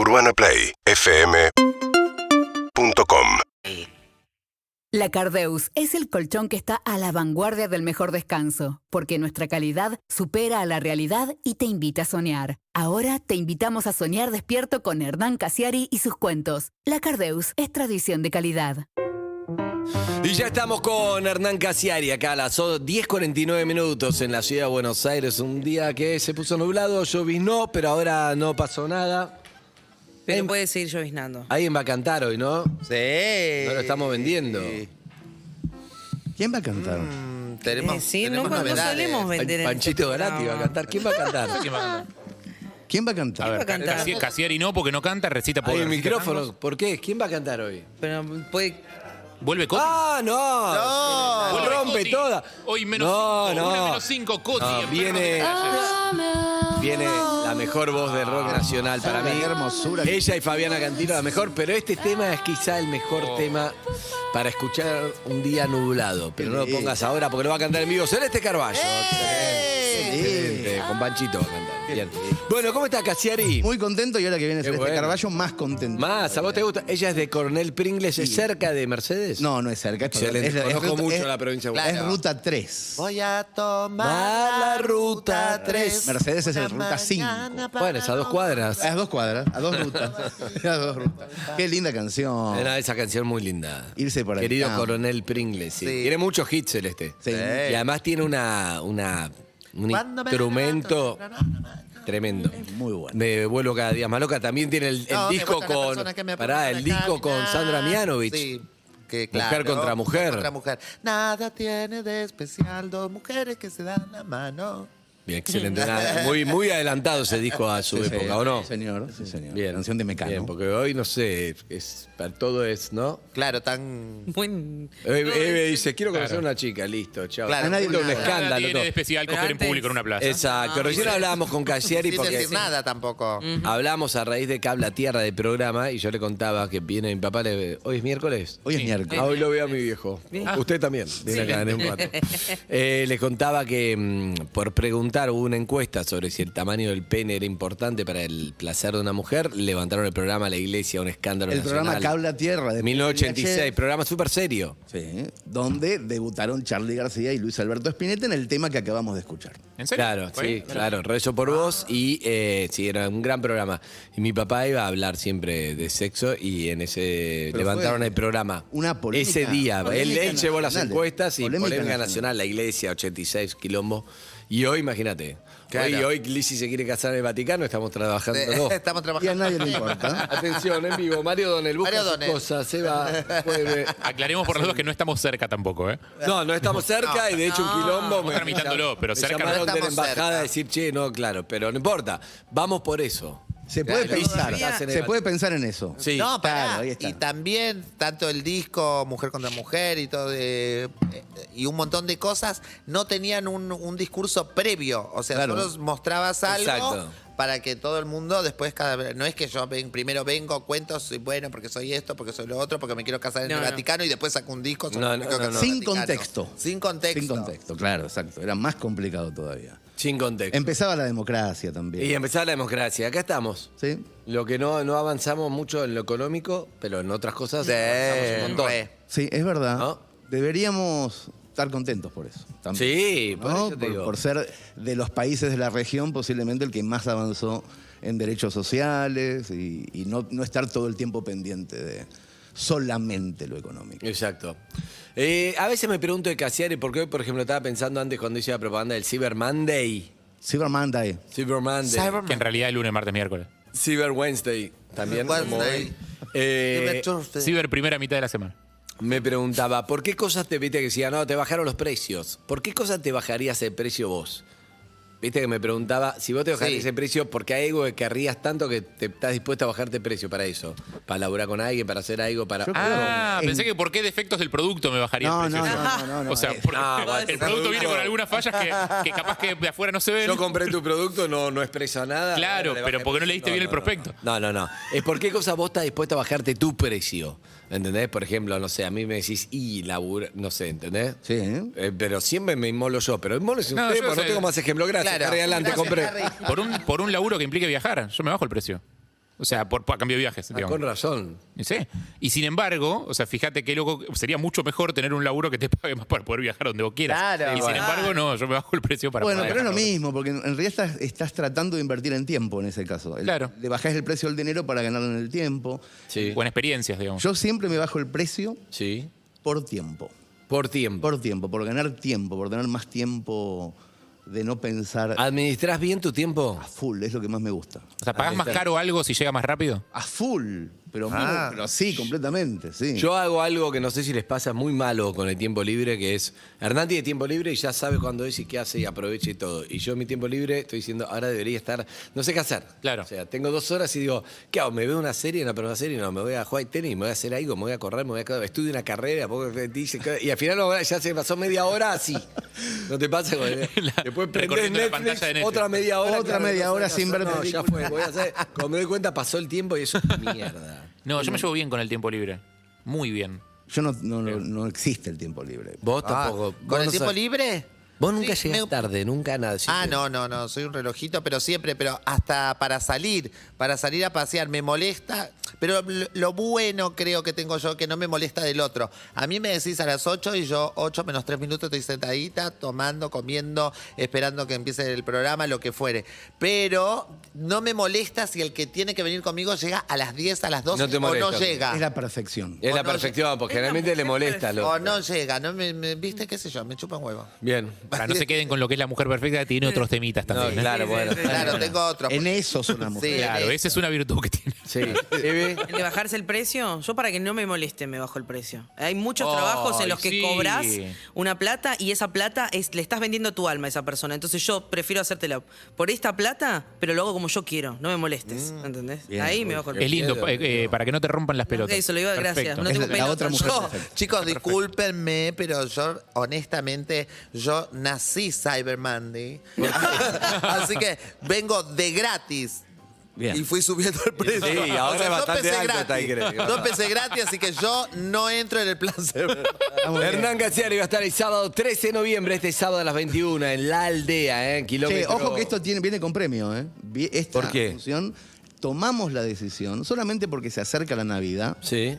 UrbanaPlayFM.com La Cardeus es el colchón que está a la vanguardia del mejor descanso, porque nuestra calidad supera a la realidad y te invita a soñar. Ahora te invitamos a soñar despierto con Hernán Casiari y sus cuentos. La Cardeus es tradición de calidad. Y ya estamos con Hernán Casiari acá a las 10.49 minutos en la ciudad de Buenos Aires. Un día que se puso nublado, lloviznó, pero ahora no pasó nada. Pero Em- puede seguir lloviznando. Alguien va a cantar hoy, ¿no? Sí. No lo estamos vendiendo. ¿Quién va a cantar? Mm, tenemos, Eh, sí, no, tenemos no novedades. solemos vender en Panchito este Galati va a programa. cantar. ¿Quién va a cantar? ¿Quién va a cantar? ¿Quién va a cantar? Casi- Casiari no, porque no canta, recita por Hay el micrófono. ¿Por qué? ¿Quién va a cantar hoy? Pero puede. ¿Vuelve Coti? ¡Ah, no! No. Vuelve rompe Coti. toda. Hoy menos No, cinco, no. una menos cinco, Coti. No, enfermo viene- de. Viene la mejor voz del rock nacional para mí. Qué hermosura. Ella y Fabiana Cantilo la mejor, pero este tema es quizá el mejor Oh. tema para escuchar un día nublado. Pero no lo pongas ahora porque lo va a cantar en vivo Celeste Carballo. Excelente, excelente. Con Panchito va a cantar. Bien. Bueno, ¿cómo está Casiari? Muy contento y ahora que viene Qué Celeste bueno. Carballo, más contento. Más, ¿a vos te gusta? ¿Ella es de Coronel Pringles? ¿Es cerca de Mercedes? No, no es cerca. Es, Excelente. es- es Conozco ruta- mucho es- la provincia de Buenos Es Aires. ruta 3. Voy a tomar la ruta tres. Mercedes es el ruta 5. Bueno, es a dos cuadras. A dos cuadras, a dos rutas. a dos rutas. Qué linda canción. Era esa canción muy linda. Irse por Querido. Coronel Pringles. sí. Sí. Tiene muchos hits Celeste. Sí. Y además tiene una, una un instrumento tremendo. Muy bueno. Me vuelvo cada día más loca. También tiene el, el No, me disco con. Pará, el disco con. Sandra Mianovich. Sí, que Mujer contra mujer. contra mujer. Nada tiene de especial dos mujeres que se dan la mano. Bien, excelente. Nada, muy, muy adelantado ese disco a su Sí, época, sí, ¿o no? Sí, señor. Sí, señor. Bien. Canción de Mecano. Bien, porque hoy no sé, es, para todo es, ¿no? Claro, tan. Buen. Eve, Eve dice, quiero conocer a una chica, listo, chao. Claro, a nadie un Nada escándalo. tiene todo. de especial Pero coger en antes- público en una plaza. Exacto, recién hablábamos con Casieri Sin porque decir nada tampoco. hablamos a raíz de Cabla Tierra del programa y yo le contaba que viene mi papá, le, hoy es miércoles. Hoy es Sí. miércoles. Ah, hoy lo veo a mi viejo. Usted también, viene acá en un rato. Eh, les contaba que mm, por preguntar hubo una encuesta sobre si el tamaño del pene era importante para el placer de una mujer, levantaron el programa La Iglesia, un escándalo El nacional. programa Cabla Tierra de 1986, programa súper serio. Sí, donde debutaron Charlie García y Luis Alberto Spinetta en el tema que acabamos de escuchar. ¿En serio? Claro, ¿Fue? sí, claro. Rezo por vos y eh, sí, era un gran programa. Y mi papá iba a hablar siempre de sexo y en ese Pero levantaron fue el programa. una polémica- Ese día, él, polémica él llevó las encuestas y Polémica polémica, nacional. nacional, la iglesia, 86 quilombo. Y hoy, imagínate, Claro. hoy, hoy Lizzy se quiere casar en el Vaticano, estamos trabajando. dos. Estamos Y a trabajando. nadie le importa. Atención, en vivo, Mario Donel, busca Mario sus cosas, se va, vuelve. Aclaremos por las dudas que no estamos cerca tampoco, ¿eh? No, no estamos tramitándolo, y de hecho un quilombo. Estamos tramitándolo, pero me cerca no llamaron de la estamos embajada cerca. a decir, che, no, claro, pero no importa, vamos por eso. Se puede Claro, pensar. todavía- Se puede pensar en eso. Sí. No, pará. Claro, ahí está. Y también, tanto el disco Mujer contra Mujer y todo, de- eh, y un montón de cosas, no tenían un, un discurso previo. O sea, Claro. solo mostrabas algo Exacto. para que todo el mundo después, cada vez. No es que yo ven- primero vengo, cuento, soy bueno, porque soy esto, porque soy lo otro, porque me quiero casar en No, el no. Vaticano y después saco un disco. sobre No, me no, quiero no, casar no. en el Sin Vaticano. contexto. Sin contexto. Sin contexto, claro, exacto. Era más complicado todavía. Sin contexto. Empezaba la democracia también. Y empezar la democracia. Acá estamos. ¿Sí? Lo que no, no avanzamos mucho en lo económico, pero en otras cosas Sí, avanzamos un montón. Sí, es verdad. ¿No? Deberíamos estar contentos por eso. también. Sí, por ¿no? eso te por, digo. por ser de los países de la región posiblemente el que más avanzó en derechos sociales y, y no, no estar todo el tiempo pendiente de solamente lo económico. Exacto. Eh, a veces me pregunto de Casiari, porque hoy, por ejemplo, estaba pensando antes cuando hice la propaganda del Cyber Monday. Cyber Monday. Cyber Monday. Cyber- Que en realidad es lunes, martes, miércoles. Cyber Wednesday. También. como Wednesday. Eh, Ciber primera mitad de la semana. me preguntaba, ¿por qué cosas te viste que decía, no, te bajaron los precios? ¿Por qué cosas te bajarías el precio vos? Viste que me preguntaba, si vos te bajarías Sí. ese precio, ¿por qué hay algo que querrías tanto que te estás dispuesto a bajarte el precio para eso? Para laburar con alguien, para hacer algo, para... Yo creo- Ah, en- pensé que por qué defectos del producto me bajaría No, el no, precio. no, no, no, no. O sea, Eh, porque no, igual, el producto viene con algunas fallas que, que capaz que de afuera no se ven. Yo compré tu producto, no, no expresa nada. Claro, le pero bajé ¿por qué no leíste bien el prospecto? No, no, no. Es por qué cosas vos estás dispuesta a bajarte tu precio. ¿Entendés? Por ejemplo, no sé, a mí me decís, y labura, no sé, ¿entendés? Sí, ¿eh? Pero siempre me inmolo yo. Pero inmolo No, usted, yo porque no sé. tengo más ejemplo. Gracias, Claro. Harry, adelante, Gracias, compré. Harry. Por un, por un laburo que implique viajar, yo me bajo el precio. O sea, por, por- a cambio de viajes. Ah, digamos. con razón. Y sí. Y sin embargo, o sea, fíjate que loco, sería mucho mejor tener un laburo que te pague más para poder viajar donde vos quieras. Claro. y sin Bueno. embargo, no, yo me bajo el precio para bueno, poder pero es lo mismo, porque en en realidad estás, estás tratando de invertir en tiempo en ese caso. El- Claro. Le bajás el precio del dinero para ganar en el tiempo. Sí. Buenas experiencias, digamos. Yo siempre me bajo el precio Sí. por tiempo. Por tiempo. Por tiempo, por ganar tiempo, por tener más tiempo de no pensar ¿Administrás bien tu tiempo? a full, es lo que más me gusta. o sea, ¿pagás más caro algo si llega más rápido? A full, pero, Ah. pero sí, completamente, sí. Yo hago algo que no sé si les pasa muy malo con el tiempo libre, que es, Hernán tiene tiempo libre y ya sabe cuándo es y qué hace y aprovecha y todo. Y yo en mi tiempo libre estoy diciendo, ahora debería estar, no sé qué hacer. Claro. O sea, tengo dos horas y digo, ¿qué hago? ¿Me veo una serie? No, pero una serie no, me voy a jugar tenis, me voy a hacer algo, me voy a correr, me voy a estudio una carrera, y al final ya se pasó media hora así. ¿No te pasa? La- Después prendés recorriendo la Netflix, pantalla de Netflix. otra media hora. Otra media hora sin ver no, ya fue, voy a hacer. Cuando me doy cuenta pasó el tiempo y eso es mierda. No, yo me llevo bien con el tiempo libre. Muy bien. Yo no, no, no, no existe el tiempo libre. Vos Ah, tampoco. ¿Con vos el no tiempo libre? Vos nunca Sí, llegás me- tarde, nunca nada. Ah, siempre- no, no, no, soy un relojito, pero siempre, pero hasta para salir, para salir a pasear, me molesta. Pero lo, lo bueno creo que tengo yo, que no me molesta del otro. A mí me decís a las 8 y yo 8 menos 3 minutos estoy sentadita, tomando, comiendo, esperando que empiece el programa, lo que fuere. Pero no me molesta si el que tiene que venir conmigo llega a las 10, a las 12 No te o no molesta. llega. Es la perfección. Es la no- perfección, porque generalmente le molesta. Lo... O no llega, no me, me- viste, qué sé yo, me chupa un huevo. Bien. Para no se queden con lo que es la mujer perfecta, tiene otros temitas No, también. ¿eh? claro, bueno. Claro, tengo otro. En eso son las Sí, mujeres. Claro, esa es una virtud que tiene. Sí. Eve, ¿El de bajarse el precio? Yo para que no me moleste me bajo el precio. Hay muchos Ay, trabajos en los que sí. cobras una plata y esa plata es, le estás vendiendo tu alma a esa persona. Entonces yo prefiero hacértela por esta plata, pero lo hago como yo quiero. No me molestes. ¿Entendés? Bien, Ahí me bajo el Es precio. lindo, eh, eh, para que no te rompan las pelotas. eso lo digo, gracias. No Es tengo la- otra mujer Yo-. Chicos, discúlpenme, pero yo, honestamente, yo nací Cyber Monday. Así que vengo de gratis. Bien. Y fui subiendo el precio. Sí, ahora es bastante alto, está gratis. increíble. Yo empecé gratis, así que yo no entro en el plan. Hernán Gaciari va a estar el sábado 13 de noviembre, este sábado a las 21, en la aldea, ¿eh? en Che, kilómetro. ojo que esto tiene, viene con premio, ¿eh? Esta ¿Por qué? función, tomamos la decisión, solamente porque se acerca la Navidad, Sí.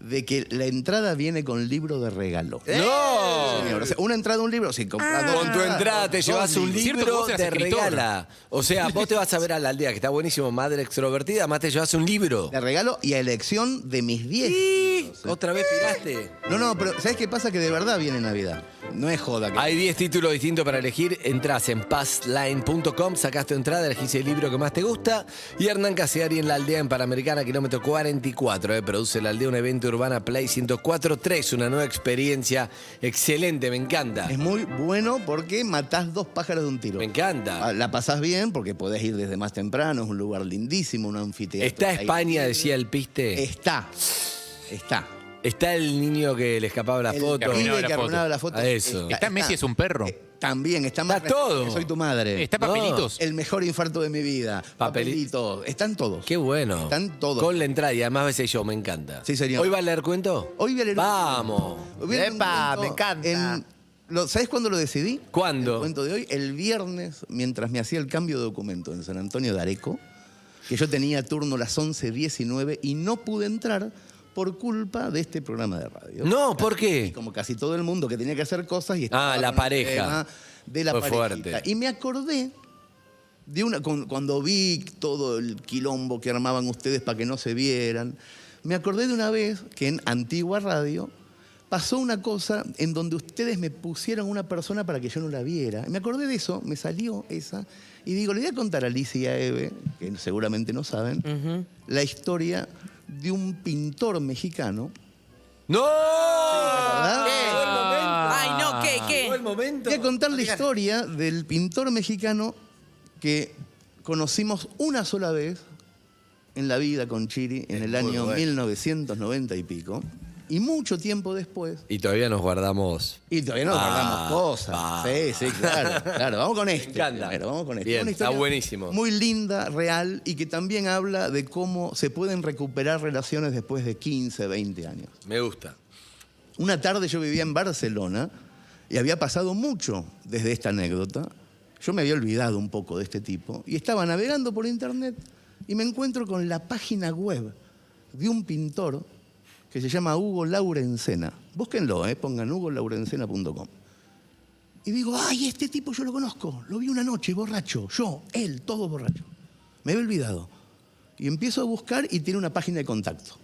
De que la entrada viene con libro de regalo. ¡No! Señor, o sea, una entrada, un libro, si compras dos Con tu entrada te llevas un libro, escritor. regala. O sea, vos te vas a ver a la aldea, que está buenísimo, madre extrovertida, además te llevas un libro. De regalo y a elección de mis 10. libros, ¿eh? ¿Otra vez piraste? No, no, pero ¿sabes qué pasa? Que de verdad viene Navidad. No es joda. Que... Hay 10 títulos distintos para elegir. Entrás en passline.com, sacás tu entrada, elegís el libro que más te gusta. Y Hernán Caseari en la aldea en Panamericana, kilómetro 44. eh, produce la aldea un evento urbana Play 104.3. Una nueva experiencia excelente, me encanta. Es muy bueno porque matás dos pájaros de un tiro. Me encanta. Ah, La pasás bien porque podés ir desde más temprano, es un lugar lindísimo, un anfiteatro. Está Ahí- España, decía el piste. Está. Está. Está el niño que le escapaba la El foto. la que foto. arruinaba la foto. A eso. ¿Está Messi es un perro? eh, También, está más Está todo. que Soy tu madre. ¿Está papelitos? El mejor infarto de mi vida. Papeli- Papelitos. Están todos. Qué bueno. Están todos. Con la entrada y además veces yo, me encanta. Sí, señor. ¿Hoy va a leer cuento? Hoy voy a leer un- Vamos. Voy a leer un Epa, cuento me encanta. en- lo- ¿Sabes cuándo lo decidí? ¿Cuándo? El cuento de hoy, el viernes, mientras me hacía el cambio de documento en San Antonio de Areco, que yo tenía turno a las 11.19 y no pude entrar por culpa de este programa de radio. No, ¿por qué? Y como casi todo el mundo que tenía que hacer cosas y estaba Ah, la con el pareja. tema de la Fue parejita. fuerte. Y me acordé de una cuando vi todo el quilombo que armaban ustedes para que no se vieran. Me acordé de una vez que en Antigua Radio pasó una cosa en donde ustedes me pusieron una persona para que yo no la viera. Me acordé de eso, me salió esa y digo, le voy a contar a Alicia y a Eve, que seguramente no saben, la historia de un pintor mexicano ¡No! momento. Ay, no, ¿qué? Llegó el ¿Qué? momento. Voy a contar la historia del pintor mexicano que conocimos una sola vez en la vida con Chiri en el año bueno. 1990 y pico. Y mucho tiempo después, Y todavía nos guardamos. y todavía no Ah, guardamos cosas. pa. Sí, sí, claro, claro. Vamos con este. encanta. primero, vamos con este. Bien, Una está buenísimo. Muy linda, real, y que también habla de cómo se pueden recuperar relaciones después de 15, 20 años. Me gusta. Una tarde yo vivía en Barcelona y había pasado mucho desde esta anécdota. Yo me había olvidado un poco de este tipo y estaba navegando por internet y me encuentro con la página web de un pintor que se llama Hugo Laurencena. Búsquenlo, ¿eh? pongan hugolaurencena.com. Y digo, ay, este tipo yo lo conozco, lo vi una noche borracho, yo, él, todo borracho. Me había olvidado. Y empiezo a buscar y tiene una página de contacto.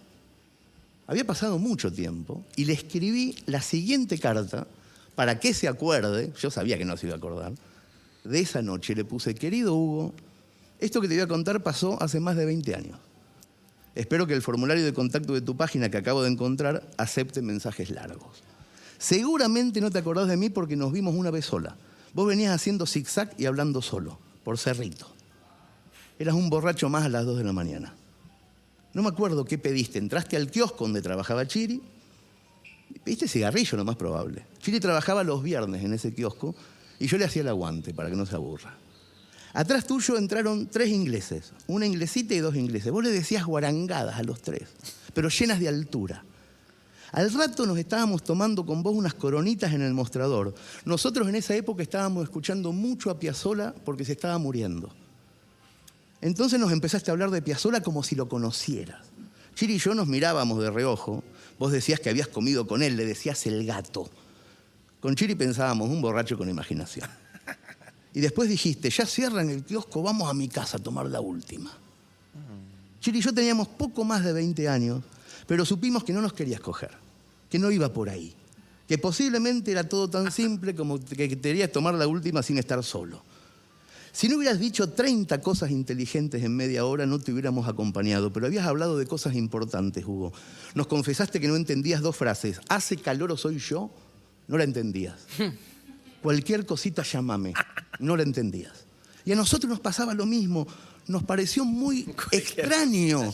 Había pasado mucho tiempo y le escribí la siguiente carta para que se acuerde, yo sabía que no se iba a acordar, de esa noche le puse, querido Hugo, esto que te voy a contar pasó hace más de 20 años. Espero que el formulario de contacto de tu página que acabo de encontrar acepte mensajes largos. Seguramente no te acordás de mí porque nos vimos una vez sola. Vos venías haciendo zigzag y hablando solo, por cerrito. Eras un borracho más a las 2 de la mañana. No me acuerdo qué pediste. Entraste al kiosco donde trabajaba Chiri. Pediste cigarrillo, lo más probable. Chiri trabajaba los viernes en ese kiosco y yo le hacía el aguante para que no se aburra. Atrás tuyo entraron tres ingleses, una inglesita y dos ingleses. Vos le decías guarangadas a los tres, pero llenas de altura. Al rato nos estábamos tomando con vos unas coronitas en el mostrador. Nosotros en esa época estábamos escuchando mucho a Piazzola porque se estaba muriendo. Entonces nos empezaste a hablar de Piazzola como si lo conocieras. Chiri y yo nos mirábamos de reojo. Vos decías que habías comido con él, le decías el gato. Con Chiri pensábamos, un borracho con imaginación. Y después dijiste, ya cierran el kiosco, vamos a mi casa a tomar la última. Chiri y yo teníamos poco más de 20 años, pero supimos que no nos querías coger, que no iba por ahí, que posiblemente era todo tan simple como que querías tomar la última sin estar solo. Si no hubieras dicho 30 cosas inteligentes en media hora, no te hubiéramos acompañado, pero habías hablado de cosas importantes, Hugo. Nos confesaste que no entendías dos frases. ¿Hace calor o soy yo? No la entendías. Cualquier cosita llámame. No la entendías. Y a nosotros nos pasaba lo mismo. Nos pareció muy extraño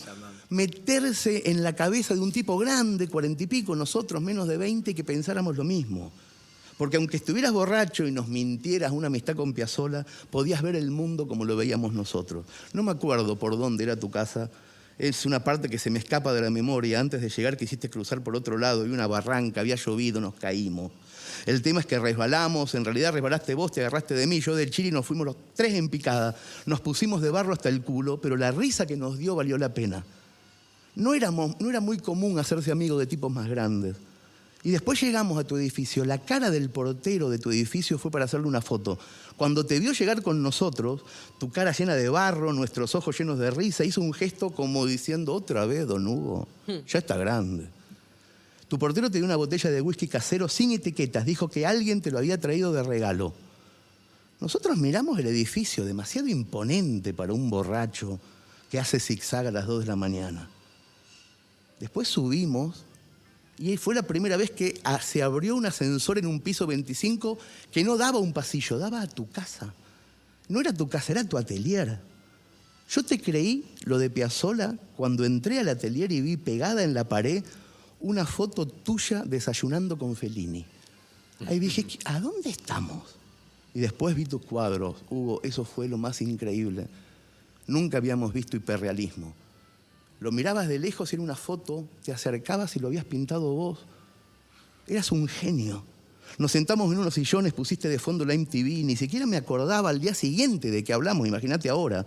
meterse en la cabeza de un tipo grande, cuarenta y pico, nosotros menos de 20, que pensáramos lo mismo. Porque aunque estuvieras borracho y nos mintieras una amistad con Piazzola, podías ver el mundo como lo veíamos nosotros. No me acuerdo por dónde era tu casa. Es una parte que se me escapa de la memoria. Antes de llegar quisiste cruzar por otro lado y una barranca, había llovido, nos caímos. El tema es que resbalamos, en realidad resbalaste vos, te agarraste de mí, yo del chiri, nos fuimos los tres en picada. Nos pusimos de barro hasta el culo, pero la risa que nos dio valió la pena. No, éramos, no era muy común hacerse amigo de tipos más grandes. Y después llegamos a tu edificio. La cara del portero de tu edificio fue para hacerle una foto. Cuando te vio llegar con nosotros, tu cara llena de barro, nuestros ojos llenos de risa, hizo un gesto como diciendo, otra vez, don Hugo, ya está grande. Tu portero te dio una botella de whisky casero sin etiquetas. Dijo que alguien te lo había traído de regalo. Nosotros miramos el edificio, demasiado imponente para un borracho que hace zigzag a las 2 de la mañana. Después subimos y fue la primera vez que ah, se abrió un ascensor en un piso 25 que no daba un pasillo, daba a tu casa. No era tu casa, era tu atelier. Yo te creí lo de Piazzola cuando entré al atelier y vi pegada en la pared una foto tuya desayunando con Fellini. Ahí dije, ¿a dónde estamos? Y después vi tus cuadros. Hugo, eso fue lo más increíble. Nunca habíamos visto hiperrealismo. Lo mirabas de lejos y era una foto, te acercabas y lo habías pintado vos. Eras un genio. Nos sentamos en unos sillones, pusiste de fondo la MTV, ni siquiera me acordaba al día siguiente de que hablamos, imagínate ahora.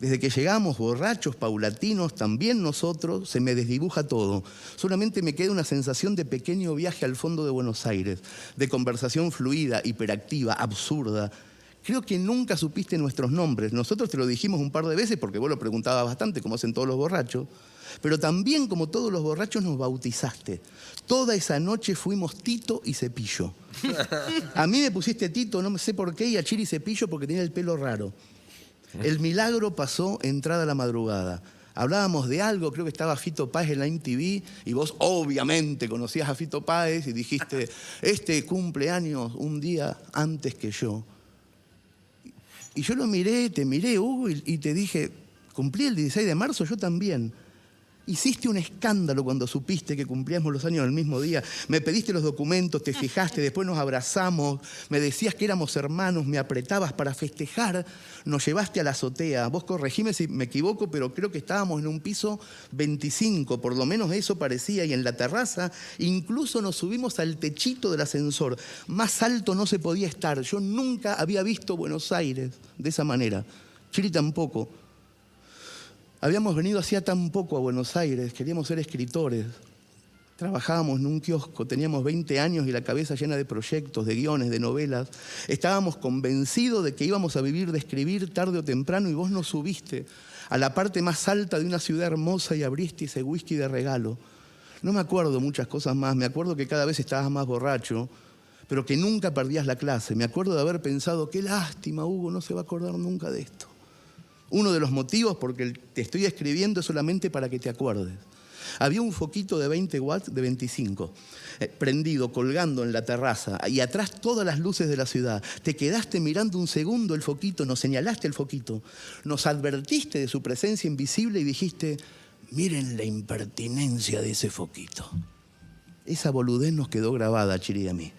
Desde que llegamos, borrachos, paulatinos, también nosotros, se me desdibuja todo. Solamente me queda una sensación de pequeño viaje al fondo de Buenos Aires, de conversación fluida, hiperactiva, absurda, Creo que nunca supiste nuestros nombres. Nosotros te lo dijimos un par de veces porque vos lo preguntabas bastante, como hacen todos los borrachos. Pero también, como todos los borrachos, nos bautizaste. Toda esa noche fuimos Tito y Cepillo. A mí me pusiste Tito, no sé por qué, y a Chiri Cepillo porque tenía el pelo raro. El milagro pasó entrada a la madrugada. Hablábamos de algo, creo que estaba Fito Páez en la MTV y vos obviamente conocías a Fito Páez y dijiste, este cumpleaños un día antes que yo. Y yo lo miré, te miré, Hugo, y, te dije, cumplí el 16 de marzo, yo también. Hiciste un escándalo cuando supiste que cumplíamos los años el mismo día. Me pediste los documentos, te fijaste, después nos abrazamos, me decías que éramos hermanos, me apretabas para festejar, nos llevaste a la azotea. Vos corregime si me equivoco, pero creo que estábamos en un piso 25, por lo menos eso parecía, y en la terraza incluso nos subimos al techito del ascensor. Más alto no se podía estar. Yo nunca había visto Buenos Aires de esa manera. Chile tampoco. Habíamos venido hacía tan poco a Buenos Aires, queríamos ser escritores. Trabajábamos en un kiosco, teníamos 20 años y la cabeza llena de proyectos, de guiones, de novelas. Estábamos convencidos de que íbamos a vivir de escribir tarde o temprano y vos nos subiste a la parte más alta de una ciudad hermosa y abriste ese whisky de regalo. No me acuerdo muchas cosas más, me acuerdo que cada vez estabas más borracho, pero que nunca perdías la clase. Me acuerdo de haber pensado, qué lástima, Hugo, no se va a acordar nunca de esto. Uno de los motivos por que te estoy escribiendo es solamente para que te acuerdes. Había un foquito de 20 watts, de 25, eh, prendido, colgando en la terraza, y atrás todas las luces de la ciudad. Te quedaste mirando un segundo el foquito, nos señalaste el foquito, nos advertiste de su presencia invisible y dijiste, miren la impertinencia de ese foquito. Esa boludez nos quedó grabada, Chiri y a mí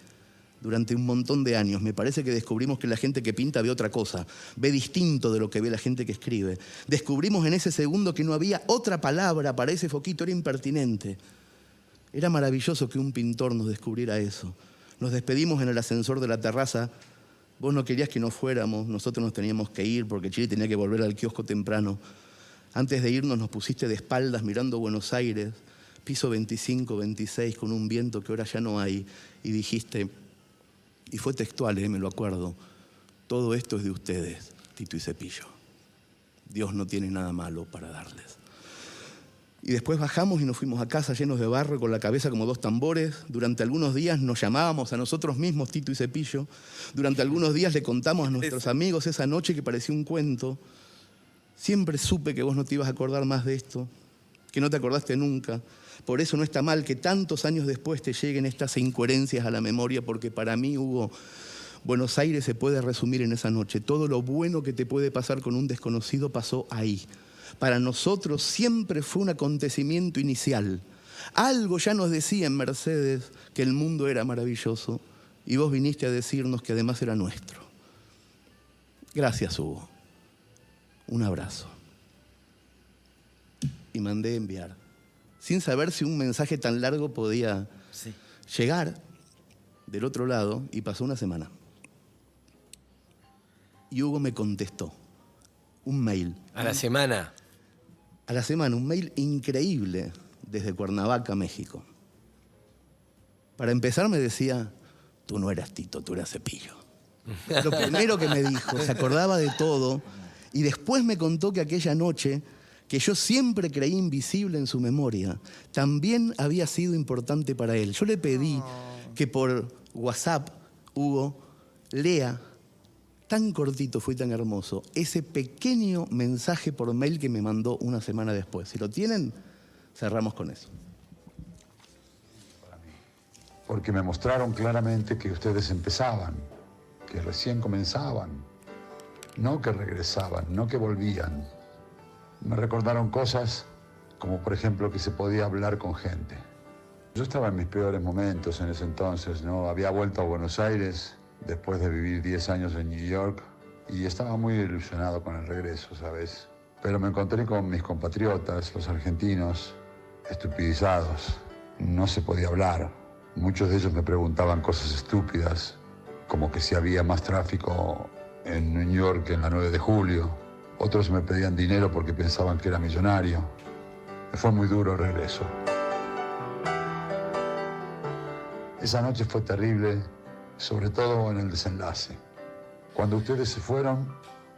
durante un montón de años. Me parece que descubrimos que la gente que pinta ve otra cosa, ve distinto de lo que ve la gente que escribe. Descubrimos en ese segundo que no había otra palabra para ese foquito, era impertinente. Era maravilloso que un pintor nos descubriera eso. Nos despedimos en el ascensor de la terraza. Vos no querías que nos fuéramos, nosotros nos teníamos que ir porque Chile tenía que volver al kiosco temprano. Antes de irnos nos pusiste de espaldas mirando Buenos Aires, piso 25, 26, con un viento que ahora ya no hay, y dijiste, y fue textual, eh, me lo acuerdo. Todo esto es de ustedes, Tito y Cepillo. Dios no tiene nada malo para darles. Y después bajamos y nos fuimos a casa llenos de barro con la cabeza como dos tambores. Durante algunos días nos llamábamos a nosotros mismos Tito y Cepillo. Durante algunos días le contamos a nuestros amigos esa noche que parecía un cuento. Siempre supe que vos no te ibas a acordar más de esto, que no te acordaste nunca. Por eso no está mal que tantos años después te lleguen estas incoherencias a la memoria, porque para mí, Hugo, Buenos Aires se puede resumir en esa noche. Todo lo bueno que te puede pasar con un desconocido pasó ahí. Para nosotros siempre fue un acontecimiento inicial. Algo ya nos decía en Mercedes que el mundo era maravilloso y vos viniste a decirnos que además era nuestro. Gracias, Hugo. Un abrazo. Y mandé enviar sin saber si un mensaje tan largo podía llegar del otro lado y pasó una semana. Y Hugo me contestó un mail. ¿A la semana? A la semana, un mail increíble desde Cuernavaca, México. Para empezar me decía, tú no eras Tito, tú eras Cepillo. Lo primero que me dijo, se acordaba de todo y después me contó que aquella noche que yo siempre creí invisible en su memoria, también había sido importante para él. Yo le pedí que por WhatsApp, Hugo, lea, tan cortito, fue tan hermoso, ese pequeño mensaje por mail que me mandó una semana después. Si lo tienen, cerramos con eso. Porque me mostraron claramente que ustedes empezaban, que recién comenzaban, no que regresaban, no que volvían me recordaron cosas como por ejemplo que se podía hablar con gente. Yo estaba en mis peores momentos en ese entonces, ¿no? Había vuelto a Buenos Aires después de vivir 10 años en New York y estaba muy ilusionado con el regreso, ¿sabes? Pero me encontré con mis compatriotas, los argentinos, estupidizados. No se podía hablar. Muchos de ellos me preguntaban cosas estúpidas, como que si había más tráfico en New York que en la 9 de julio otros me pedían dinero porque pensaban que era millonario. Fue muy duro el regreso. Esa noche fue terrible, sobre todo en el desenlace. Cuando ustedes se fueron,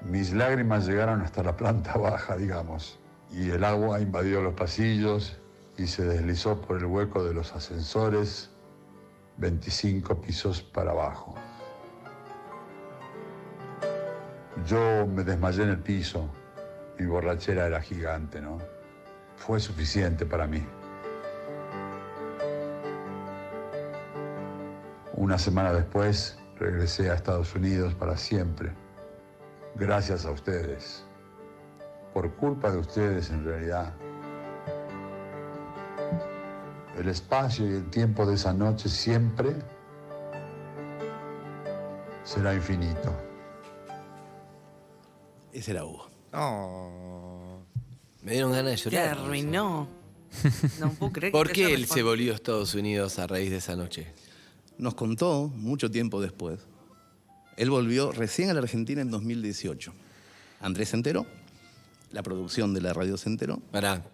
mis lágrimas llegaron hasta la planta baja, digamos, y el agua invadió los pasillos y se deslizó por el hueco de los ascensores 25 pisos para abajo. Yo me desmayé en el piso. Mi borrachera era gigante, ¿no? Fue suficiente para mí. Una semana después regresé a Estados Unidos para siempre. Gracias a ustedes. Por culpa de ustedes en realidad. El espacio y el tiempo de esa noche siempre será infinito. Ese era Hugo. Me dieron ganas de Te llorar. arruinó. No puedo creer que ¿Por te qué haya él se respondido. volvió a Estados Unidos a raíz de esa noche? Nos contó mucho tiempo después. Él volvió recién a la Argentina en 2018. Andrés se enteró la producción de la radio se enteró. Pará.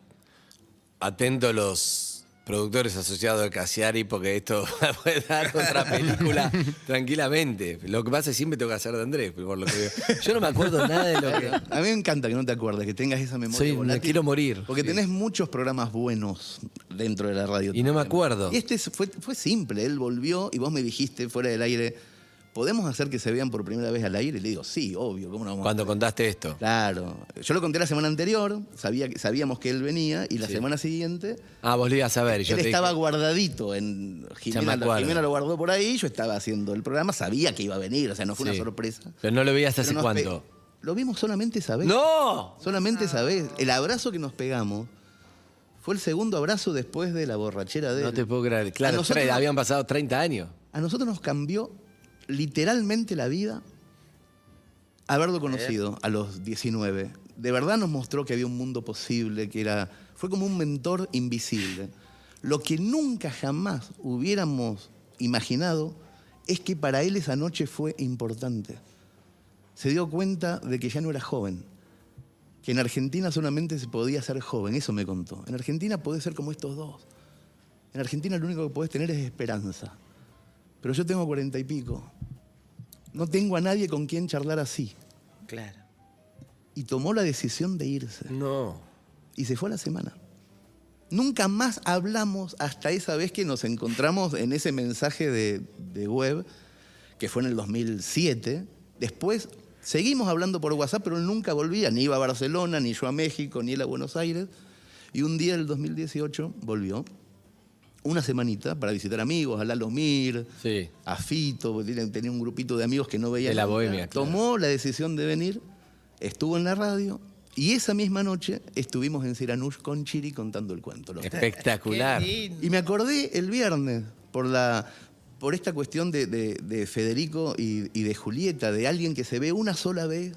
Atento los productores asociados de Casiari, porque esto puede dar otra película tranquilamente. Lo que pasa es que siempre tengo que hacer de Andrés, por lo que veo. Yo no me acuerdo nada de lo que. A mí me encanta que no te acuerdes, que tengas esa memoria. Me volátil, quiero morir. Porque Sí. tenés muchos programas buenos dentro de la radio. Y no me acuerdo. Y este es- fue, fue simple, él volvió y vos me dijiste fuera del aire, ¿podemos hacer que se vean por primera vez al aire? Y le digo, sí, obvio, ¿cómo no vamos Cuando contaste esto. Claro. Yo lo conté la semana anterior, sabía, que- sabíamos que él venía y la semana siguiente Ah, vos lo ibas a ver. y Yo él te estaba guardadito en Jimena, me acuerdo. Jimena lo guardó por ahí, yo estaba haciendo el programa, sabía que iba a venir, o sea, no fue Sí. una sorpresa. Pero no lo veías Pero hace nos cuánto. pe- Lo vimos solamente esa vez. ¡No! Solamente esa vez. El abrazo que nos pegamos fue el segundo abrazo después de la borrachera de No él. te puedo creer. Claro, A nosotros- tre- habían pasado 30 años. A nosotros nos cambió literalmente la vida haberlo conocido a los 19. De verdad nos mostró que había un mundo posible, que era. Fue como un mentor invisible. Lo que nunca jamás hubiéramos imaginado es que para él esa noche fue importante. Se dio cuenta de que ya no era joven. Que en Argentina solamente se podía ser joven, eso me contó. En Argentina podés ser como estos dos. En Argentina lo único que podés tener es esperanza. Pero yo tengo cuarenta y pico. No tengo a nadie con quien charlar así. Claro. Y tomó la decisión de irse. No. Y se fue a la semana. Nunca más hablamos hasta esa vez que nos encontramos en ese mensaje de, de web, que fue en el 2007. Después seguimos hablando por WhatsApp, pero él nunca volvía. Ni iba a Barcelona, ni yo a México, ni él a Buenos Aires. Y un día del 2018 volvió. Una semanita para visitar amigos, a Lalo Mir, Sí. a Fito, tenía un grupito de amigos que no veía. De la bohemia, claro. Tomó la decisión de venir, estuvo en la radio y esa misma noche estuvimos en Siranush con Chiri contando el cuento. los. Espectacular. Y me acordé el viernes por la por esta cuestión de, de- de Federico y, y de Julieta, de alguien que se ve una sola vez,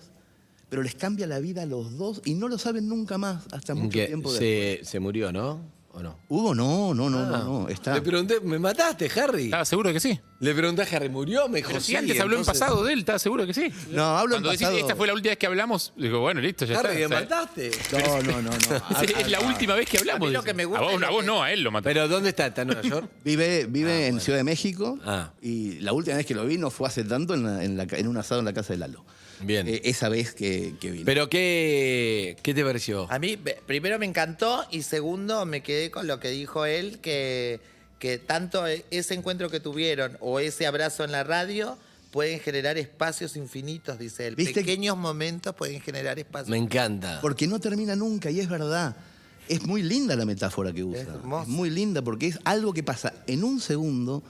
pero les cambia la vida a los dos y no lo saben nunca más hasta mucho Que tiempo después. se, se murió, ¿no? ¿O no? Hugo, no, no, no, Ah. no, no, está. Le pregunté, ¿me mataste, Harry? ¿Estaba seguro de que sí? Le pregunté a Harry, ¿murió? Me dijo, Pero si sí, antes habló en pasado de él, ¿estaba seguro que sí? No, hablo en Cuando decís, pasado. esta fue la última vez que hablamos, digo, bueno, listo, ya Harry, ¿me está. mataste? No, no, no, no. sí, es la última vez que hablamos. A mí lo dice. que me gusta a vos, es lo a vos que- no, a él lo mató. ¿Pero dónde está? ¿Está en Nueva York? Vive, vive en Ciudad de México Ah. y la última vez que lo vi no fue hace tanto en, la- en la ca- en un asado en la casa de Lalo. Bien. Eh, esa vez que, que vino. ¿Pero qué, qué te pareció? A mí, primero me encantó y segundo me quedé con lo que dijo él, que, que tanto e- ese encuentro que tuvieron o ese abrazo en la radio pueden generar espacios infinitos, dice él. ¿Viste que- Pequeños momentos pueden generar espacios. Me encanta. Porque no termina nunca y es verdad. Es muy linda la metáfora que usa. Es hermoso. Es muy linda porque es algo que pasa en un segundo,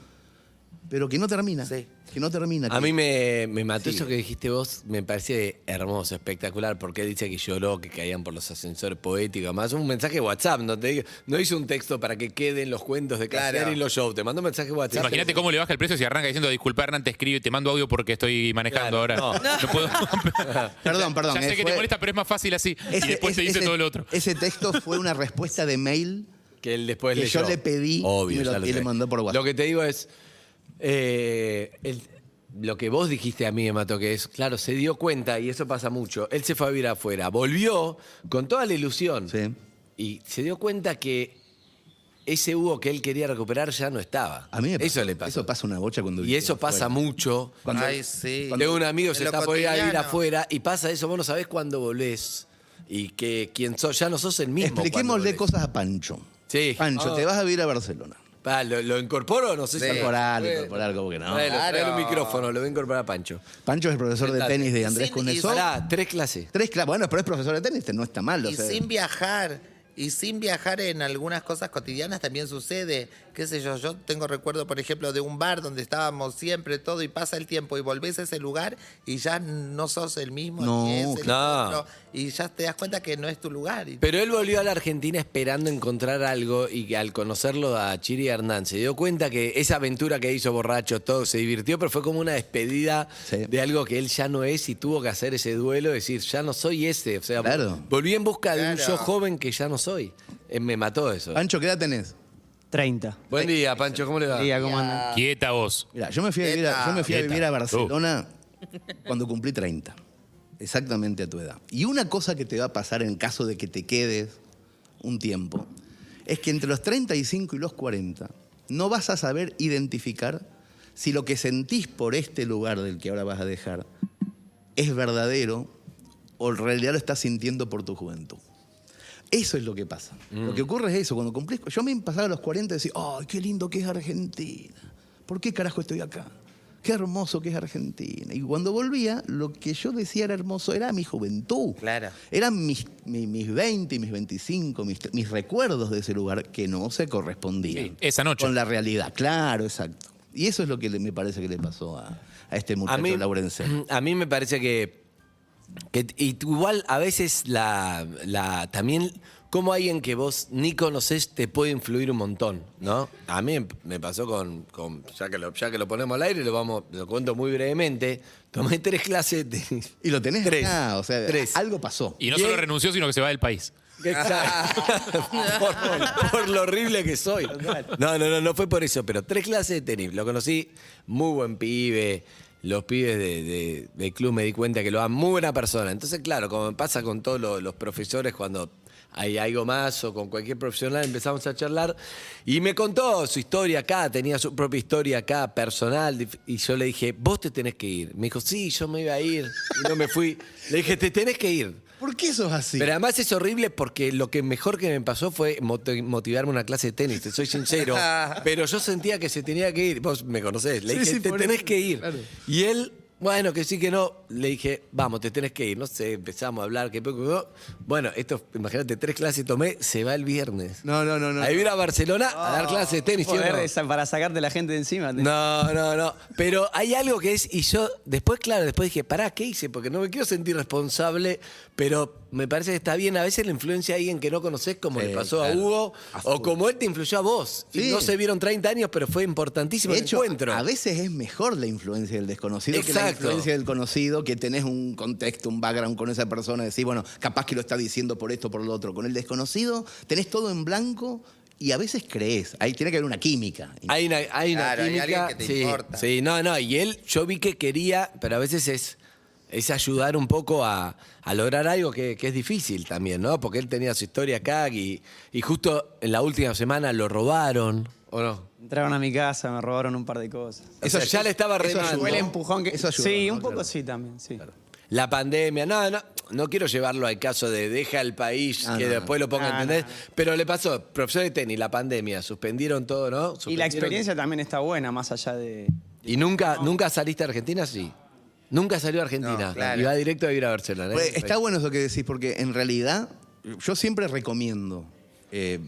pero que no termina. Sí. Que no termina. A que- mí me, me mató Sí. eso que dijiste vos, me parece hermoso, espectacular, porque dice que lloró, que caían por los ascensores poéticos, más un mensaje de WhatsApp, no te digo- no hizo un texto para que queden los cuentos de Claro. Claro. y los shows, te mandó un mensaje de WhatsApp. Imagínate cómo le baja el precio si arranca diciendo, disculpa Hernán, te escribo y te mando audio porque estoy manejando Claro, ahora. no. puedo. Perdón, perdón, Ya sé eh, que fue- te molesta, pero es más fácil así. y Ese- después te ese- dice ese- todo lo otro. Ese texto fue una respuesta de mail. que él después que leyó. yo le pedí Obvio, y me lo- ya lo y le mandó por WhatsApp. Lo que te digo es, eh, el- lo que vos dijiste a mí me mató, que es, claro, se dio cuenta, y eso pasa mucho, él se fue a vivir afuera, volvió con toda la ilusión, Sí. y se dio cuenta que ese Hugo que él quería recuperar ya no estaba. A mí me eso pasa- le pasó. Eso pasa una bocha cuando y eso pasa afuera. mucho. Cuando- Ay, sí. Tengo un amigo que En se lo está por ir a vivir cotidiano. afuera y pasa eso, vos no sabés cuándo volvés. Y que quien sos, ya no sos el mismo. cuando Expliquémosle volvés. cosas a Pancho. Sí. Pancho, Ah. te vas a vivir a Barcelona. Pa, ¿lo, lo incorporo? No sé si Incorporar, incorporar, como que no. Traelo, traelo Claro. el micrófono, lo voy a incorporar a Pancho. Pancho es el profesor de tenis de Andrés. Pará, tres clases. Tres cla- Bueno, pero es profesor de tenis, este no está mal. o Y sea. sin viajar, y sin viajar en algunas cosas cotidianas también sucede. Qué sé yo, yo tengo recuerdo, por ejemplo, de un bar donde estábamos siempre todo y pasa el tiempo y volvés a ese lugar y ya no sos el mismo, No, ni es el no. otro, y ya te das cuenta que no es tu lugar. Pero él volvió a la Argentina esperando encontrar algo y al conocerlo a Chiri Hernán se dio cuenta que esa aventura que hizo borracho, todo se divirtió, pero fue como una despedida Sí. de algo que él ya no es y tuvo que hacer ese duelo, decir, ya no soy ese. O sea, Claro. volví en busca de un yo joven que ya no soy. Eh, me mató eso. Pancho, ¿qué edad tenés? 30. Buen día, Pancho, ¿cómo le va? Día, ¿cómo andan? Quieta vos. Mira, yo me fui a vivir a, yo me fui a, Quieta. vivir a Barcelona cuando cumplí 30. exactamente a tu edad. Y una cosa que te va a pasar en caso de que te quedes un tiempo, es que entre los 35 y los 40 no vas a saber identificar si lo que sentís por este lugar del que ahora vas a dejar es verdadero o en realidad lo estás sintiendo por tu juventud. Eso es lo que pasa. Lo que ocurre es eso, cuando cumplís... Yo me pasaba a los 40 y decía, ¡ay, qué lindo que es Argentina! ¿Por qué carajo estoy acá? Qué hermoso que es Argentina. Y cuando volvía, lo que yo decía era hermoso era mi juventud. Claro. Eran mis, mi- mis 20, mis 25, mis, mis recuerdos de ese lugar que no se correspondían. Sí, esa noche. Con la realidad, claro, exacto. Y eso es lo que me parece que le pasó a, a este muchacho a mí, laurense. a mí me parece que, que y igual a veces la, la también como alguien que vos ni conocés te puede influir un montón, ¿no? A mí me pasó con, con- ya, que lo, ya que lo ponemos al aire, lo vamos, lo cuento muy brevemente. Tomé tres clases de Y lo tenés tres, acá, o sea, tres. algo pasó. Y no Y solo renunció, sino que se va del país. Exacto. por, por lo horrible que soy. No, no, no, no fue por eso, pero tres clases de tenis. Lo conocí, muy buen pibe. Los pibes de- de- del club me di cuenta que lo dan muy buena persona. Entonces, claro, como pasa con todos los, los profesores cuando hay algo más o con cualquier profesional, empezamos a charlar. Y me contó su historia acá, tenía su propia historia acá, personal. Y yo le dije, vos te tenés que ir. Me dijo, sí, yo me iba a ir. Y no me fui. Le dije, te tenés que ir. ¿Por qué sos así? Pero además es horrible porque lo que mejor que me pasó fue moti- motivarme a una clase de tenis, te soy sincero. pero yo sentía que se tenía que ir. Vos me conocés. Le Sí, dije, sí, te por tenés eso, que ir. claro. Y él, bueno, que sí, que no. Le dije, vamos, te tenés que ir. No sé, empezamos a hablar. Que poco, no. Bueno, esto, imagínate, tres clases tomé, se va el viernes. no, no, no, no. Ahí ir a Barcelona a dar clases de tenis. esa- para sacarte la gente de encima. No, no, no. Pero hay algo que es, y yo después, claro, después dije, pará, ¿qué hice? Porque no me quiero sentir responsable, pero me parece que está bien. A veces la influencia a alguien que no conoces, como Sí, le pasó a. Hugo, o como él te influyó a vos. Y no se vieron 30 años, pero fue importantísimo De el hecho, encuentro. a veces es mejor la influencia del desconocido que la Exacto. influencia del conocido, que tenés un contexto, un background con esa persona, decís, bueno, capaz que lo está diciendo por esto, por lo otro. Con el desconocido tenés todo en blanco y a veces crees. Ahí tiene que haber una química. Hay una, hay una Claro, hay química. alguien que te sí, importa. sí, no, no. Y él, yo vi que quería, pero a veces es, es ayudar un poco a, a lograr algo que, que es difícil también, ¿no? Porque él tenía su historia acá y, y justo en la última semana lo robaron, ¿o no? Entraron a mi casa, me robaron un par de cosas. O sea, ya le estaba eso remando. Fue el empujón que. Eso ayudó, sí, ¿no? un poco Claro. sí también, sí. La pandemia, no, no, no quiero llevarlo al caso de deja el país, Ah, que no, después lo ponga a Ah, entender, no. pero le pasó, profesor de tenis, la pandemia, suspendieron todo, ¿no? Y la experiencia también está buena, más allá de. ¿Y nunca, nunca saliste a Argentina? Sí. Nunca salió a Argentina. No, claro. Y va directo a ir a Barcelona. ¿eh? Pues, está bueno eso que decís, porque en realidad yo siempre recomiendo eh,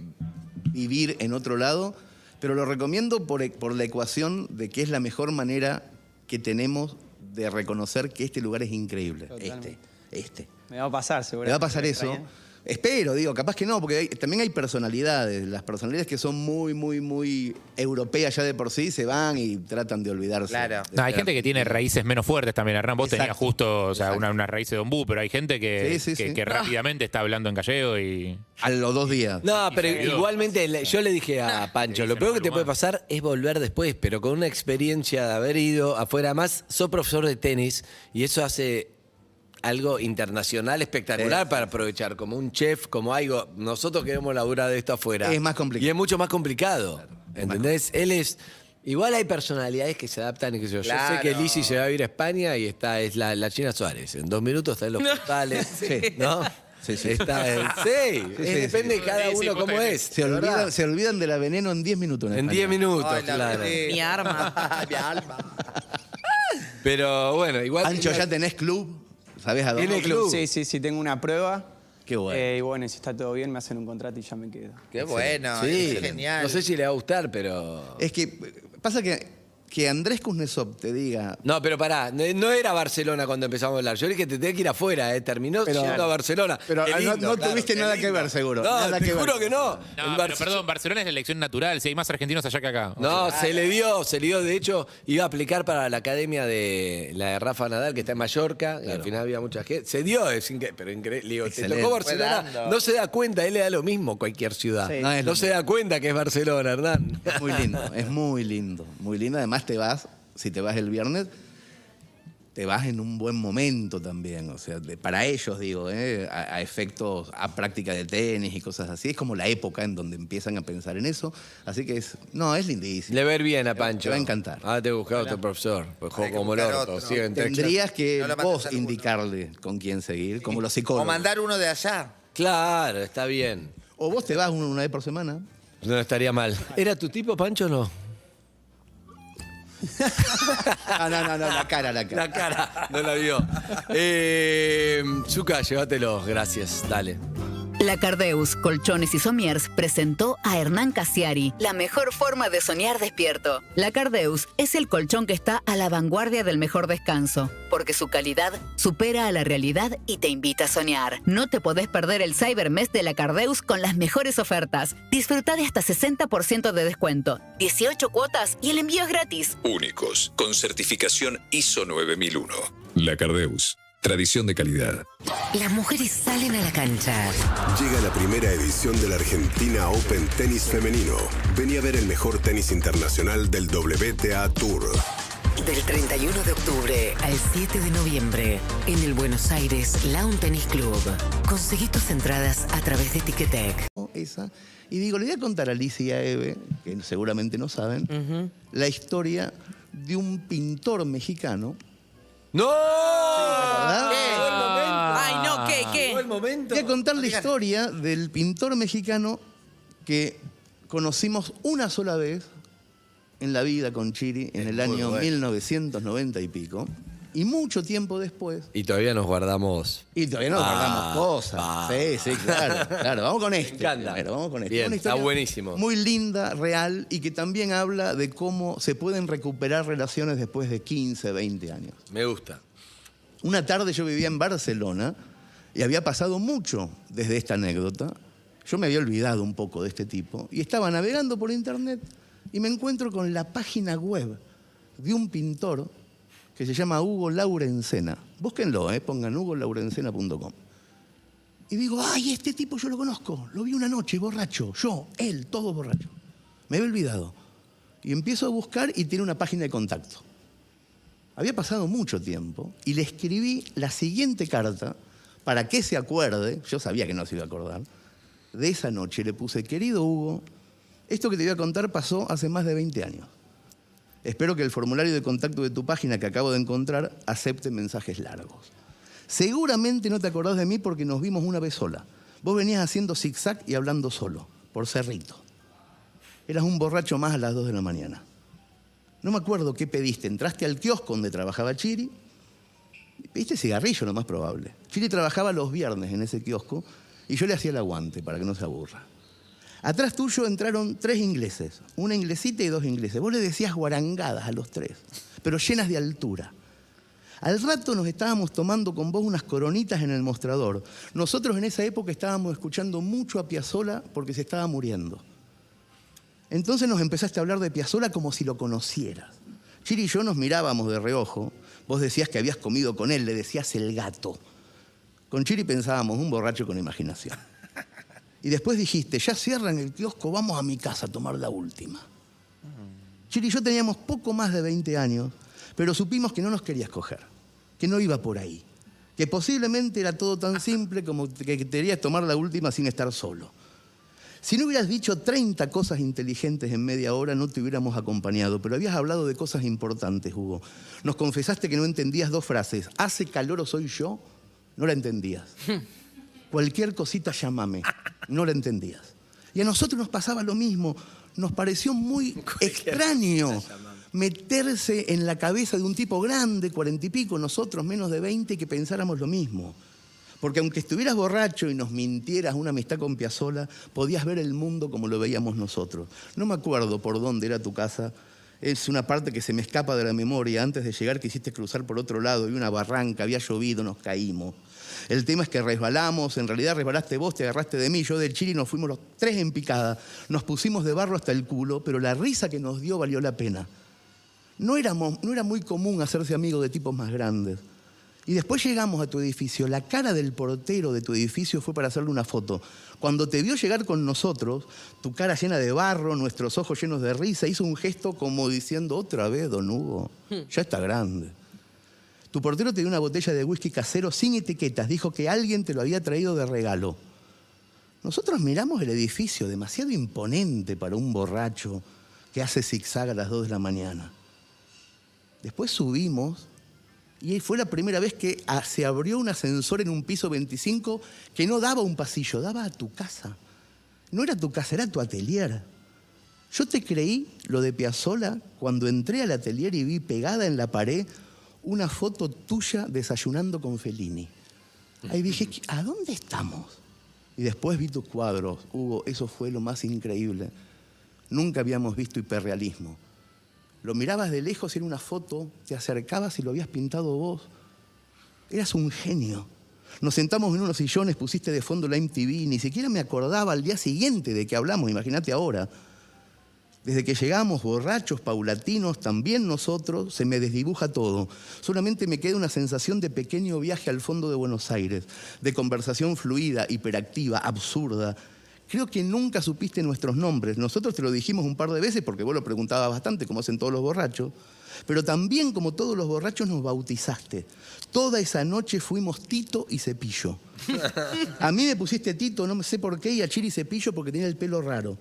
vivir en otro lado, pero lo recomiendo por, e- por la ecuación de que es la mejor manera que tenemos de reconocer que este lugar es increíble. Totalmente. Este, este. Me va a pasar, seguro. Me va a pasar eso. Espero, digo, capaz que no, porque hay- también hay personalidades. Las personalidades que son muy, muy, muy europeas ya de por sí se van y tratan de olvidarse. Claro. de No, hay gente que tiene raíces menos fuertes también, Hernán. Vos tenías justo o sea, una, una raíz de ombú, pero hay gente que, Sí, sí, que, sí. que rápidamente está hablando en gallego y. A los dos días. No, pero igualmente le- yo le dije a Pancho, lo peor que te puede pasar es volver después, pero con una experiencia de haber ido afuera. Más, sos profesor de tenis y eso hace algo internacional espectacular para aprovechar, como un chef, como algo. Nosotros queremos laburar de esto afuera. Es más complicado. Y es mucho más complicado. ¿Entendés? Él es. Igual hay personalidades que se adaptan y que yo, yo sé Claro. que Lizzy se va a ir a España y está, es la, la China Suárez. En dos minutos está en los portales. Sí. ¿No? Sí, sí. Está en- sí, es- sí, depende de cada uno cómo es. Se olvidan, se olvidan de la veneno en 10 minutos. En España. 10 minutos, Ay, claro. Mi arma. Mi alma. Pero bueno, igual. Ancho, ya tenés club. ¿Sabés a dónde? Tiene club. Sí, sí, sí, tengo una prueba. Qué bueno. Eh, y bueno, si está todo bien, me hacen un contrato y ya me quedo. Qué bueno, Sí, es genial. no sé si le va a gustar, pero. Es que pasa que, que Andrés Kuznetsov te diga. No, pero pará, no era Barcelona cuando empezamos a hablar. Yo dije que te tenía que ir afuera, ¿eh? terminó Pero- yendo a Barcelona. Pero no, lindo, no claro, tuviste nada que ver, seguro. No, Nada te que juro ver. que no. Pero perdón, Barcelona es la elección natural. Si hay más argentinos allá que acá. No, se le dio, se le dio. De hecho, iba a aplicar para la academia de la de Rafa Nadal, que está en Mallorca, y al final había mucha gente. Se dio, es incre- pero increíble. Digo, te tocó Barcelona. No se da cuenta, él le da lo mismo cualquier ciudad. Sí. No, es No, se da cuenta que es Barcelona, Hernán. Es muy lindo, es muy lindo. Muy lindo. Además, te vas, si te vas el viernes, te vas en un buen momento también, o sea, de- para ellos digo, ¿eh? a, a efectos, a práctica de tenis y cosas así, es como la época en donde empiezan a pensar en eso, así que es, no, es lindísimo. Le ver bien a Pancho. Te va a encantar. Ah, te buscar otro profesor. Pues como el orto. otro. sigue en tres Tendrías que No vos indicarle con quién seguir, como los O psicólogos. mandar uno de allá. Claro, está bien. O vos te vas una, una vez por semana. No estaría mal. ¿Era tu tipo, Pancho, o no? Ah, no, no, no, la cara, la cara. La cara, no la vio. Eh, Zuka, llévatelo. Gracias, dale. La Cardeus Colchones y Somiers presentó a Hernán Casiari, la mejor forma de soñar despierto. La Cardeus es el colchón que está a la vanguardia del mejor descanso, porque su calidad supera a la realidad y te invita a soñar. No te podés perder el Cybermes de la Cardeus con las mejores ofertas. Disfruta de hasta 60% de descuento, 18 cuotas y el envío es gratis. Únicos, con certificación ISO 9001. La Cardeus. Tradición de calidad. Las mujeres salen a la cancha. Llega la primera edición de la Argentina Open Tenis Femenino. Vení a ver el mejor tenis internacional del WTA Tour. Del 31 de octubre al 7 de noviembre en el Buenos Aires Lawn Tennis Club. Conseguí tus entradas a través de Ticketek. Esa. Y digo, le voy a contar a Alicia y a Eve, que seguramente no saben, la historia de un pintor mexicano. ¡No! ¿verdad? Ay, no, ¿qué? ¿Qué? Llegó el momento. Voy a contar la historia del pintor mexicano que conocimos una sola vez en la vida con Chiri en el año 1990 y pico. Y mucho tiempo después. Y todavía nos guardamos. Y todavía nos Ah, guardamos cosas. ah. Sí, sí, claro. Claro, vamos con este. encanta. primero, vamos con este. Bien, Una está buenísimo. Muy linda, real y que también habla de cómo se pueden recuperar relaciones después de 15, 20 años. Me gusta. Una tarde yo vivía en Barcelona y había pasado mucho desde esta anécdota. Yo me había olvidado un poco de este tipo y estaba navegando por internet y me encuentro con la página web de un pintor que se llama Hugo Laurencena. Búsquenlo, eh, pongan hugolaurencena.com. Y digo, ay, este tipo yo lo conozco. Lo vi una noche borracho. Yo, él, todo borracho. Me había olvidado. Y empiezo a buscar y tiene una página de contacto. Había pasado mucho tiempo y le escribí la siguiente carta para que se acuerde, yo sabía que no se iba a acordar, de esa noche le puse, querido Hugo, esto que te voy a contar pasó hace más de 20 años. Espero que el formulario de contacto de tu página que acabo de encontrar acepte mensajes largos. Seguramente no te acordás de mí porque nos vimos una vez sola. Vos venías haciendo zigzag y hablando solo, por cerrito. Eras un borracho más a las 2 de la mañana. No me acuerdo qué pediste. Entraste al kiosco donde trabajaba Chiri. Pediste cigarrillo, lo más probable. Chiri trabajaba los viernes en ese kiosco y yo le hacía el aguante para que no se aburra. Atrás tuyo entraron tres ingleses, una inglesita y dos ingleses. Vos le decías guarangadas a los tres, pero llenas de altura. Al rato nos estábamos tomando con vos unas coronitas en el mostrador. Nosotros en esa época estábamos escuchando mucho a Piazzolla porque se estaba muriendo. Entonces nos empezaste a hablar de Piazzolla como si lo conocieras. Chiri y yo nos mirábamos de reojo. Vos decías que habías comido con él, le decías el gato. Con Chiri pensábamos, un borracho con imaginación. Y después dijiste, ya cierran el kiosco, vamos a mi casa a tomar la última. Chiri y yo teníamos poco más de 20 años, pero supimos que no nos querías coger, que no iba por ahí, que posiblemente era todo tan simple como que querías tomar la última sin estar solo. Si no hubieras dicho 30 cosas inteligentes en media hora, no te hubiéramos acompañado, pero habías hablado de cosas importantes, Hugo. Nos confesaste que no entendías dos frases. ¿Hace calor o soy yo? No la entendías. Cualquier cosita llámame. No la entendías. Y a nosotros nos pasaba lo mismo. Nos pareció muy extraño meterse en la cabeza de un tipo grande, cuarenta y pico, nosotros menos de 20, que pensáramos lo mismo. Porque aunque estuvieras borracho y nos mintieras una amistad con Piazzola, podías ver el mundo como lo veíamos nosotros. No me acuerdo por dónde era tu casa. Es una parte que se me escapa de la memoria. Antes de llegar quisiste cruzar por otro lado y una barranca, había llovido, nos caímos. El tema es que resbalamos, en realidad resbalaste vos, te agarraste de mí, yo del chili, nos fuimos los tres en picada. Nos pusimos de barro hasta el culo, pero la risa que nos dio valió la pena. No, éramos, no era muy común hacerse amigo de tipos más grandes. Y después llegamos a tu edificio. La cara del portero de tu edificio fue para hacerle una foto. Cuando te vio llegar con nosotros, tu cara llena de barro, nuestros ojos llenos de risa, hizo un gesto como diciendo, otra vez, don Hugo, ya está grande. Tu portero te dio una botella de whisky casero sin etiquetas. Dijo que alguien te lo había traído de regalo. Nosotros miramos el edificio, demasiado imponente para un borracho que hace zigzag a las 2 de la mañana. Después subimos y fue la primera vez que ah, se abrió un ascensor en un piso 25 que no daba un pasillo, daba a tu casa. No era tu casa, era tu atelier. Yo te creí lo de Piazzola cuando entré al atelier y vi pegada en la pared una foto tuya desayunando con Fellini. Ahí dije, ¿a dónde estamos? Y después vi tus cuadros. Hugo, eso fue lo más increíble. Nunca habíamos visto hiperrealismo. Lo mirabas de lejos era una foto, te acercabas y lo habías pintado vos. Eras un genio. Nos sentamos en unos sillones, pusiste de fondo la MTV, ni siquiera me acordaba al día siguiente de que hablamos, imagínate ahora. Desde que llegamos, borrachos, paulatinos, también nosotros, se me desdibuja todo. Solamente me queda una sensación de pequeño viaje al fondo de Buenos Aires, de conversación fluida, hiperactiva, absurda. Creo que nunca supiste nuestros nombres. Nosotros te lo dijimos un par de veces porque vos lo preguntabas bastante, como hacen todos los borrachos. Pero también, como todos los borrachos, nos bautizaste. Toda esa noche fuimos Tito y Cepillo. A mí me pusiste Tito, no sé por qué, y a Chiri Cepillo porque tenía el pelo raro.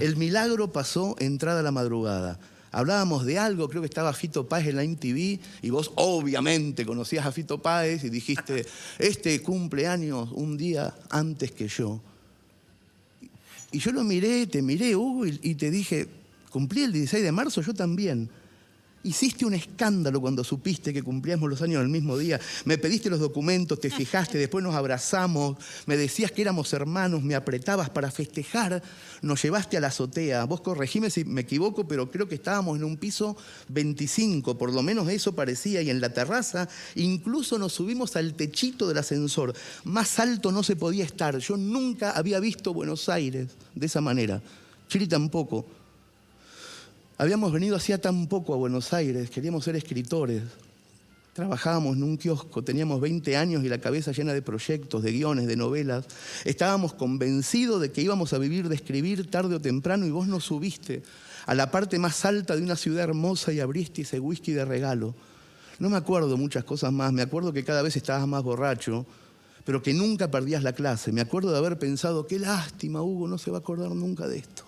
El milagro pasó entrada a la madrugada. Hablábamos de algo, creo que estaba Fito Páez en la MTV y vos obviamente conocías a Fito Páez y dijiste, este cumpleaños un día antes que yo. Y yo lo miré, te miré, Hugo, y, y te dije, cumplí el 16 de marzo, yo también. Hiciste un escándalo cuando supiste que cumplíamos los años el mismo día. Me pediste los documentos, te fijaste, después nos abrazamos, me decías que éramos hermanos, me apretabas para festejar, nos llevaste a la azotea. Vos corregime si me equivoco, pero creo que estábamos en un piso 25, por lo menos eso parecía, y en la terraza incluso nos subimos al techito del ascensor. Más alto no se podía estar. Yo nunca había visto Buenos Aires de esa manera. Chiri tampoco. Habíamos venido hacía tan poco a Buenos Aires, queríamos ser escritores. Trabajábamos en un kiosco, teníamos 20 años y la cabeza llena de proyectos, de guiones, de novelas. Estábamos convencidos de que íbamos a vivir de escribir tarde o temprano y vos nos subiste a la parte más alta de una ciudad hermosa y abriste ese whisky de regalo. No me acuerdo muchas cosas más, me acuerdo que cada vez estabas más borracho, pero que nunca perdías la clase. Me acuerdo de haber pensado, qué lástima, Hugo, no se va a acordar nunca de esto.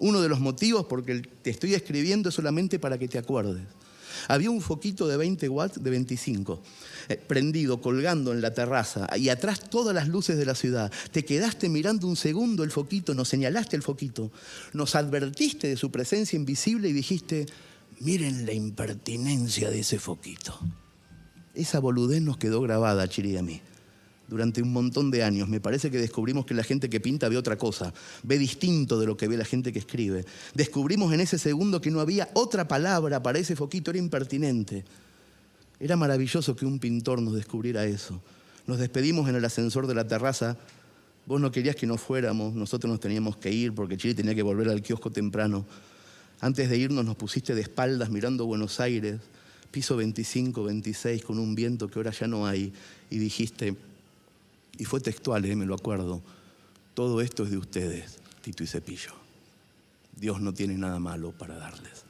Uno de los motivos porque te estoy escribiendo es solamente para que te acuerdes. Había un foquito de 20 watts de 25, eh, prendido, colgando en la terraza, y atrás todas las luces de la ciudad. Te quedaste mirando un segundo el foquito, nos señalaste el foquito, nos advertiste de su presencia invisible y dijiste, miren la impertinencia de ese foquito. Esa boludez nos quedó grabada, Chiri mí durante un montón de años. Me parece que descubrimos que la gente que pinta ve otra cosa, ve distinto de lo que ve la gente que escribe. Descubrimos en ese segundo que no había otra palabra para ese foquito, era impertinente. Era maravilloso que un pintor nos descubriera eso. Nos despedimos en el ascensor de la terraza. Vos no querías que nos fuéramos, nosotros nos teníamos que ir porque Chile tenía que volver al kiosco temprano. Antes de irnos nos pusiste de espaldas mirando Buenos Aires, piso 25, 26, con un viento que ahora ya no hay, y dijiste, y fue textual, eh, me lo acuerdo. Todo esto es de ustedes, Tito y Cepillo. Dios no tiene nada malo para darles.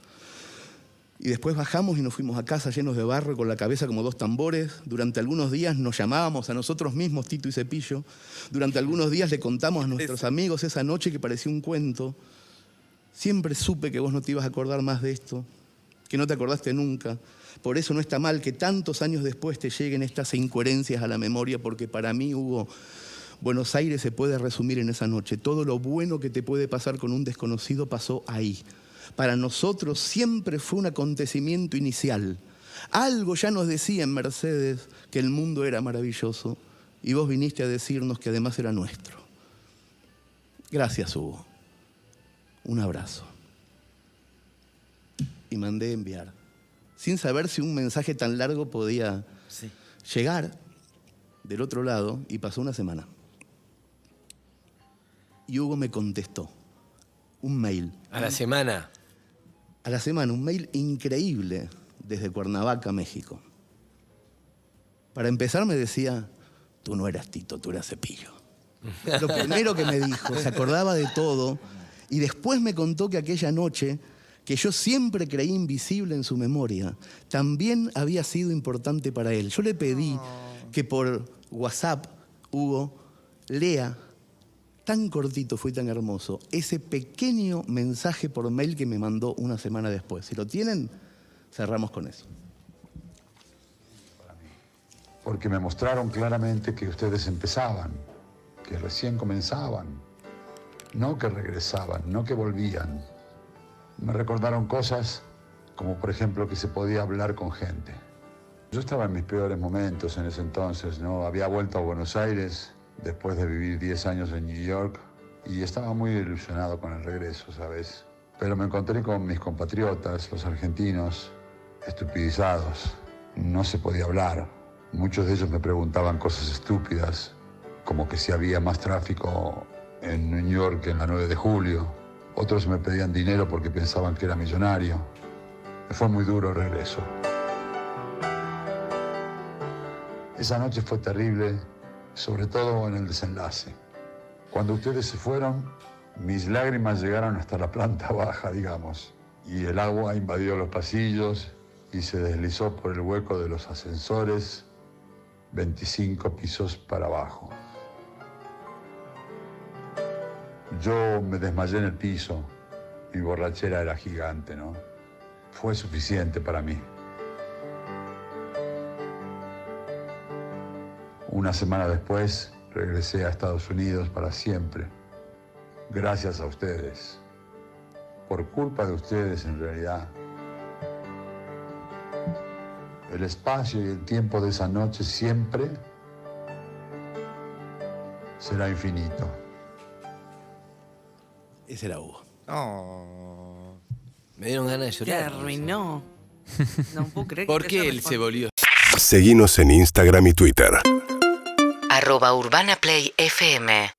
Y después bajamos y nos fuimos a casa llenos de barro, con la cabeza como dos tambores. Durante algunos días nos llamábamos a nosotros mismos, Tito y Cepillo. Durante algunos días le contamos a nuestros amigos esa noche que parecía un cuento. Siempre supe que vos no te ibas a acordar más de esto, que no te acordaste nunca. Por eso no está mal que tantos años después te lleguen estas incoherencias a la memoria, porque para mí hubo... Buenos Aires se puede resumir en esa noche. Todo lo bueno que te puede pasar con un desconocido pasó ahí. Para nosotros siempre fue un acontecimiento inicial. Algo ya nos decía en Mercedes que el mundo era maravilloso y vos viniste a decirnos que además era nuestro. Gracias, Hugo. Un abrazo. Y mandé enviar sin saber si un mensaje tan largo podía llegar del otro lado y pasó una semana. Y Hugo me contestó un mail. ¿A la semana? A la semana, un mail increíble desde Cuernavaca, México. Para empezar me decía, tú no eras Tito, tú eras Cepillo. Lo primero que me dijo, se acordaba de todo y después me contó que aquella noche que yo siempre creí invisible en su memoria, también había sido importante para él. Yo le pedí que por WhatsApp, Hugo, lea tan cortito, fue tan hermoso, ese pequeño mensaje por mail que me mandó una semana después. Si lo tienen, cerramos con eso. Porque me mostraron claramente que ustedes empezaban, que recién comenzaban, no que regresaban, no que volvían. Me recordaron cosas como por ejemplo que se podía hablar con gente. Yo estaba en mis peores momentos en ese entonces, ¿no? Había vuelto a Buenos Aires después de vivir 10 años en New York y estaba muy ilusionado con el regreso, ¿sabes? Pero me encontré con mis compatriotas, los argentinos, estupidizados. No se podía hablar. Muchos de ellos me preguntaban cosas estúpidas, como que si había más tráfico en New York que en la 9 de julio. Otros me pedían dinero porque pensaban que era millonario. Fue muy duro el regreso. Esa noche fue terrible, sobre todo en el desenlace. Cuando ustedes se fueron, mis lágrimas llegaron hasta la planta baja, digamos, y el agua invadió los pasillos y se deslizó por el hueco de los ascensores 25 pisos para abajo. Yo me desmayé en el piso, mi borrachera era gigante, ¿no? Fue suficiente para mí. Una semana después regresé a Estados Unidos para siempre. Gracias a ustedes. Por culpa de ustedes en realidad. El espacio y el tiempo de esa noche siempre será infinito. Ese era Hugo. Me dieron ganas de Te llorar. arruinó. No puedo creer que ¿Por qué él se volvió? Seguinos en Instagram y Twitter. Arroba Urbana Play FM